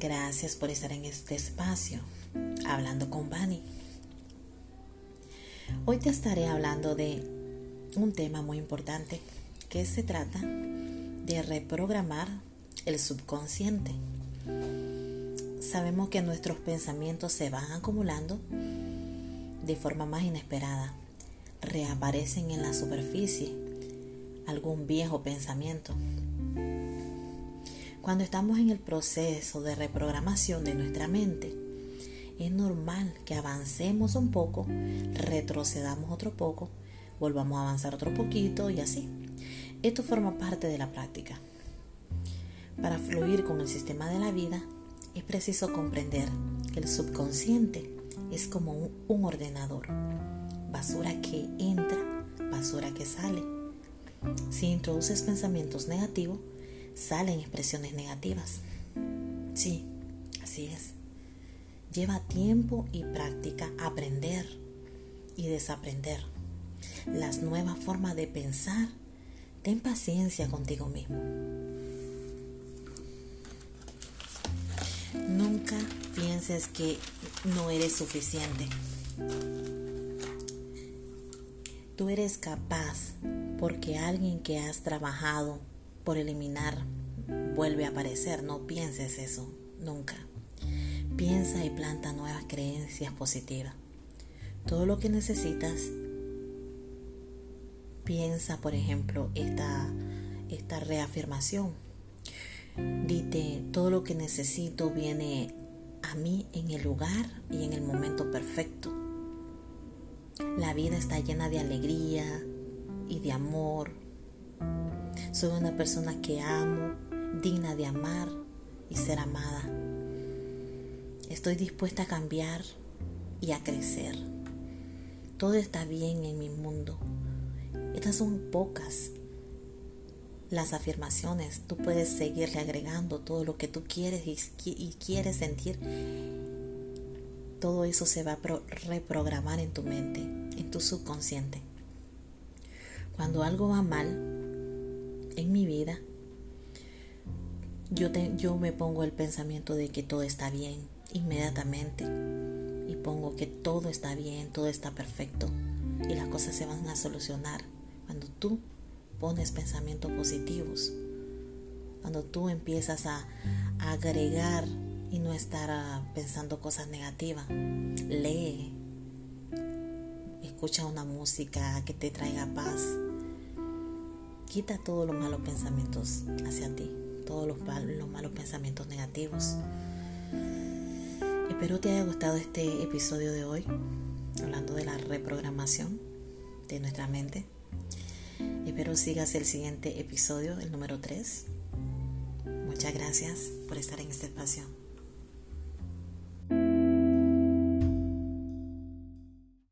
Gracias por estar en este espacio, hablando con Bani. Hoy te estaré hablando de un tema muy importante que se trata de reprogramar el subconsciente. Sabemos que nuestros pensamientos se van acumulando de forma más inesperada. Reaparecen en la superficie algún viejo pensamiento. Cuando estamos en el proceso de reprogramación de nuestra mente, es normal que avancemos un poco, retrocedamos otro poco, volvamos a avanzar otro poquito y así. Esto forma parte de la práctica. Para fluir con el sistema de la vida es preciso comprender que el subconsciente es como un, ordenador. Basura que entra, basura que sale. Si introduces pensamientos negativos, salen expresiones negativas. Sí, así es. Lleva tiempo y práctica aprender y desaprender las nuevas formas de pensar. Ten paciencia contigo mismo. Nunca pienses que no eres suficiente. Tú eres capaz porque alguien que has trabajado por eliminar vuelve a aparecer. No pienses eso, nunca. Piensa y planta nuevas creencias positivas. Todo lo que necesitas, piensa, por ejemplo, esta, esta reafirmación Dite, todo lo que necesito viene a mí en el lugar y en el momento perfecto. La vida está llena de alegría y de amor. Soy una persona que amo, digna de amar y ser amada. Estoy dispuesta a cambiar y a crecer. Todo está bien en mi mundo. Estas son pocas las afirmaciones, tú puedes seguirle agregando todo lo que tú quieres y, quieres sentir. Todo eso se va a reprogramar en tu mente, en tu subconsciente. Cuando algo va mal en mi vida, yo, yo me pongo el pensamiento de que todo está bien inmediatamente y pongo que todo está bien, todo está perfecto y las cosas se van a solucionar. Cuando tú pones pensamientos positivos, cuando tú empiezas a, agregar y no estar ah, pensando cosas negativas, lee, escucha una música que te traiga paz, quita todos los malos pensamientos hacia ti, todos los, los malos pensamientos negativos. Espero te haya gustado este episodio de hoy, hablando de la reprogramación de nuestra mente. Espero sigas el siguiente episodio, el número 3. Muchas gracias por estar en este espacio.